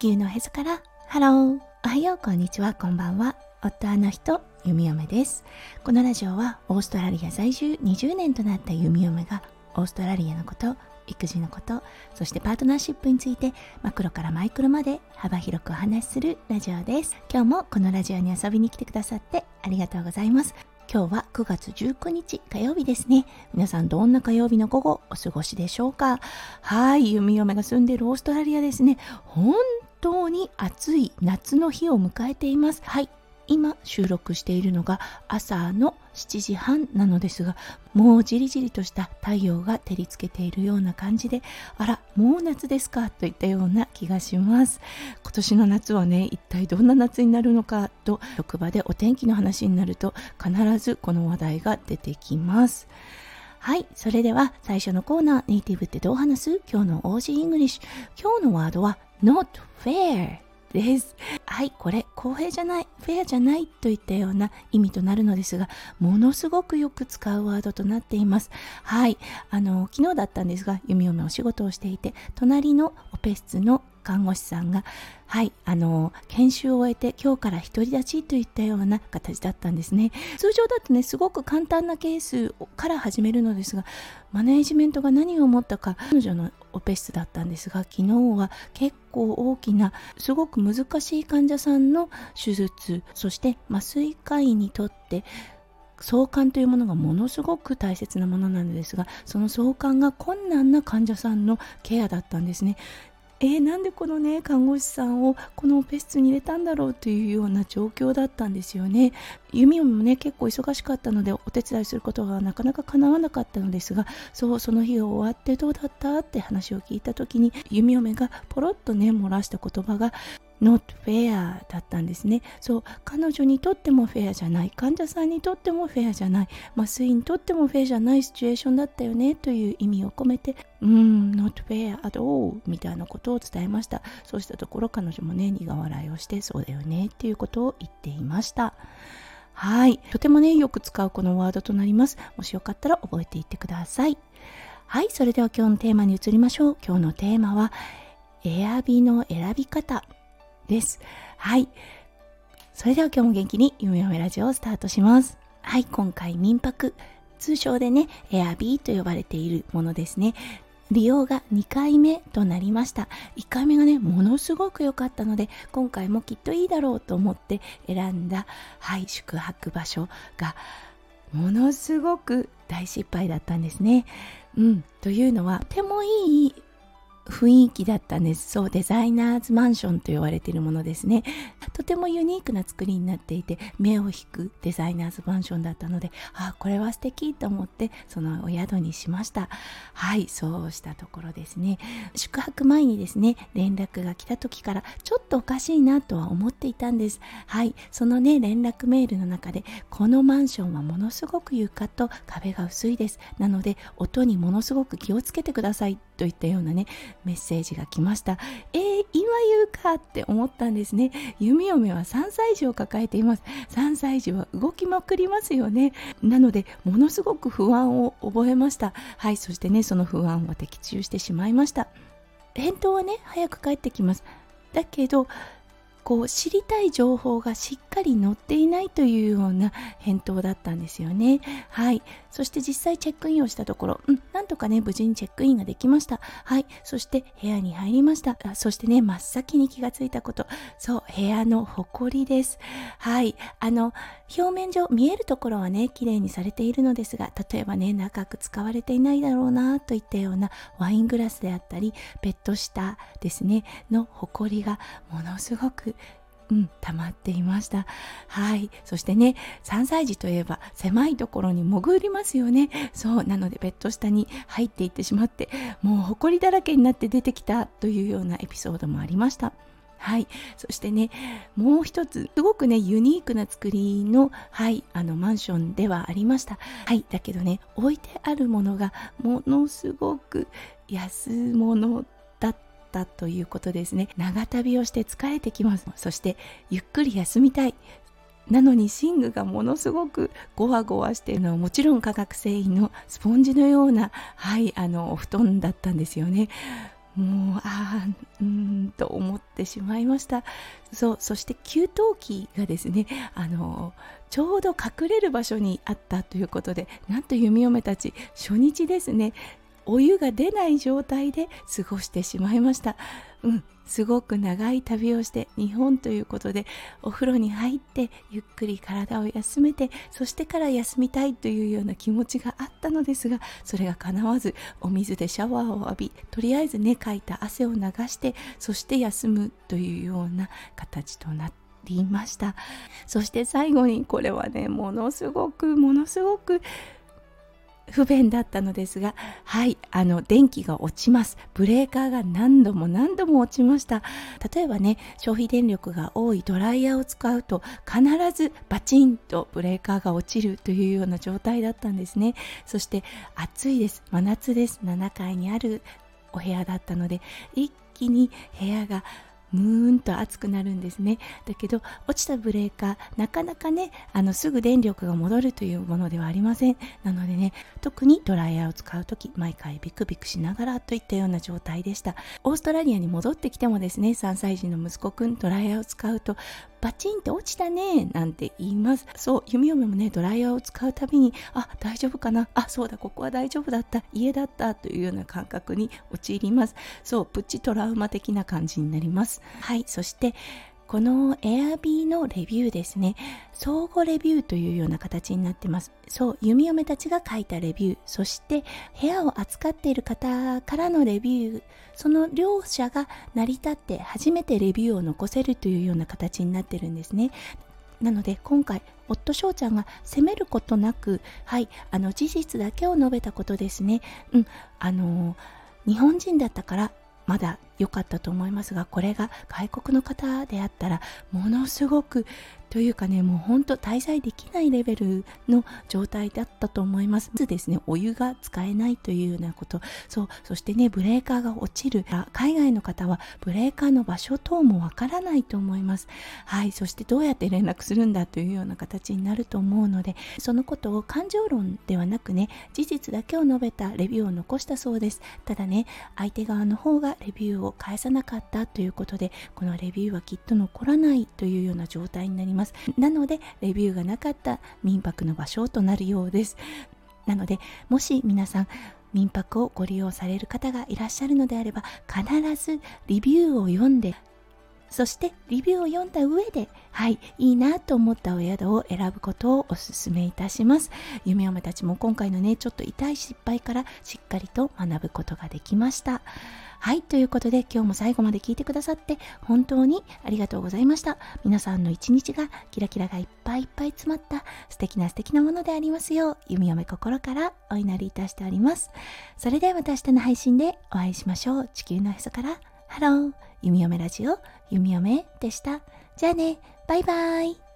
地球のへそから。ハローおはようこんにちはこんばんは。夫あの人弓嫁です。このラジオはオーストラリア在住20年となった弓嫁がオーストラリアのこと育児のことそしてパートナーシップについてマクロからマイクロまで幅広くお話しするラジオです。今日もこのラジオに遊びに来てくださってありがとうございます。今日は9月19日火曜日ですね。皆さんどんな火曜日の午後お過ごしでしょうか？はい、弓嫁が住んでいるオーストラリアですね。本当に暑い夏の日を迎えています。はい、今収録しているのが朝の7時半なのですがもうじりじりとした太陽が照りつけているような感じであらもう夏ですかといったような気がします今年の夏はね一体どんな夏になるのかと職場でお天気の話になると必ずこの話題が出てきますはい。それでは最初のコーナー、ネイティブってどう話す？今日の Aussie English。今日のワードは not fair です。はい、これ公平じゃない、フェアじゃないといったような意味となるのですが、ものすごくよく使うワードとなっています。はい、あの昨日だったんですが、弓嫁お仕事をしていて、隣のオペ室の看護師さんが、はい、あの、研修を終えて今日から独り立ちといったような形だったんですね。通常だとね、すごく簡単なケースから始めるのですが、マネージメントが何を思ったか、彼女のオペ室だったんですが、昨日は結構大きな、すごく難しい患者さんの手術、そして麻酔科医にとって、相関というものがものすごく大切なものなのですがその相関が困難な患者さんのケアだったんですね。えー、なんでこのね看護師さんをこのオペ室に入れたんだろうというような状況だったんですよね。弓もね結構忙しかったのでお手伝いすることがなかなか叶わなかったのですがそうその日が終わってどうだった？って話を聞いた時に弓嫁がポロッとね漏らした言葉が not fair だったんですね。そう、彼女にとってもフェアじゃない、患者さんにとってもフェアじゃない、麻酔にとってもフェアじゃないシチュエーションだったよねという意味を込めて、うん、not fair at all みたいなことを伝えました。そうしたところ彼女もね、苦笑いをして、そうだよねっていうことを言っていました。はい。とてもね、よく使うこのワードとなります。もしよかったら覚えていってください。はい。それでは今日のテーマに移りましょう。今日のテーマは、エアビの選び方です。はい。それでは今日も元気に夢めラジオをスタートします。はい、今回民泊、通称でね、エアビーと呼ばれているものですね。利用が2回目となりました。1回目がね、ものすごく良かったので、今回もきっといいだろうと思って選んだ、はい、宿泊場所が、ものすごく大失敗だったんですね。うん、というのは、とてもいい雰囲気だったんです。そう、デザイナーズマンションと言われているものですね。とてもユニークな作りになっていて、目を引くデザイナーズマンションだったので、あ、これは素敵と思って、そのお宿にしました。はい、そうしたところですね。宿泊前にですね、連絡が来た時から、ちょっとおかしいなとは思っていたんです。はい、そのね、連絡メールの中で、このマンションはものすごく床と壁が薄いです。なので、音にものすごく気をつけてくださいといったようなね、メッセージが来ました。えー、今言うかって思ったんですね。弓嫁は3歳児を抱えています。3歳児は動きまくりますよね。なので、ものすごく不安を覚えました。はい、そしてね、その不安は的中してしまいました。返答はね、早く帰ってきます。だけど、こう知りたい情報がしっかり載っていないというような返答だったんですよね。はい。そして実際チェックインをしたところ、うん、なんとかね、無事にチェックインができました。はい。そして部屋に入りました。あそしてね、真っ先に気がついたこと。そう、部屋の埃です。はい。あの、表面上見えるところはね、綺麗にされているのですが、例えばね、長く使われていないだろうなといったようなワイングラスであったり、ペット下ですね、の埃がものすごくうん、溜まっていました。はい。そしてね、3歳児といえば狭いところに潜りますよね。そう。なのでベッド下に入っていってしまって、もう埃だらけになって出てきたというようなエピソードもありました。はい。そしてね、もう一つ、すごくね、ユニークな作りの、はい、あの、マンションではありました。はい。だけどね、置いてあるものがものすごく安物だったたということですね。長旅をして疲れてきます。そしてゆっくり休みたい。なのに寝具がものすごくゴワゴワしているの。はもちろん化学繊維のスポンジのようなはいあのお布団だったんですよね。もうああうんと思ってしまいました。そうそして給湯器がですねあのちょうど隠れる場所にあったということでなんと弓嫁たち初日ですねお湯が出ない状態で過ごしてしまいました。うんすごく長い旅をして日本ということでお風呂に入ってゆっくり体を休めてそしてから休みたいというような気持ちがあったのですがそれが叶わずお水でシャワーを浴びとりあえずねかいた汗を流してそして休むというような形となってりました。そして最後にこれはねものすごくものすごく不便だったのですがはいあの電気が落ちます。ブレーカーが何度も何度も落ちました。例えばね消費電力が多いドライヤーを使うと必ずバチンとブレーカーが落ちるというような状態だったんですね。そして暑いです。真夏です。7階にあるお部屋だったので一気に部屋がムーンと熱くなるんですね。だけど落ちたブレーカーなかなかねあのすぐ電力が戻るというものではありません。なのでね特にドライヤーを使う時毎回ビクビクしながらといったような状態でした。オーストラリアに戻ってきてもですね3歳児の息子くんドライヤーを使うとバチンって落ちたねなんて言います。そう弓嫁もねドライヤーを使うたびにあ大丈夫かな？あそうだここは大丈夫だった。家だった。というような感覚に陥ります。そうプチトラウマ的な感じになります。はい。そしてこの Airb のレビューですね。相互レビューというような形になってます。そう弓嫁たちが書いたレビュー。そして部屋を扱っている方からのレビュー。その両者が成り立って初めてレビューを残せるというような形になってるんですね。なので今回夫翔ちゃんが責めることなくはいあの事実だけを述べたことですね。うんあの日本人だったからまだ良かったと思いますがこれが外国の方であったらものすごくというかねもうほんと滞在できないレベルの状態だったと思います。まずですねお湯が使えないというようなこと。そうそしてねブレーカーが落ちる。海外の方はブレーカーの場所等もわからないと思います。はいそしてどうやって連絡するんだというような形になると思うのでそのことを感情論ではなくね事実だけを述べたレビューを残したそうです。ただね相手側の方がレビューを返さなかったということでこのレビューはきっと残らないというような状態になります。なのでレビューがなかった民泊の場所となるようです。なのでもし皆さん民泊をご利用される方がいらっしゃるのであれば必ずレビューを読んでそしてレビューを読んだ上で、はい、いいなと思ったお宿を選ぶことをお勧めいたします。弓嫁たちも今回のね、ちょっと痛い失敗からしっかりと学ぶことができました。はい、ということで今日も最後まで聞いてくださって本当にありがとうございました。皆さんの一日がキラキラがいっぱいいっぱい詰まった素敵な素敵なものでありますよう、弓嫁心からお祈りいたしております。それではまた明日の配信でお会いしましょう。地球のへそからハロー、弓嫁ラジオ、弓嫁でした。じゃあね、バイバイ。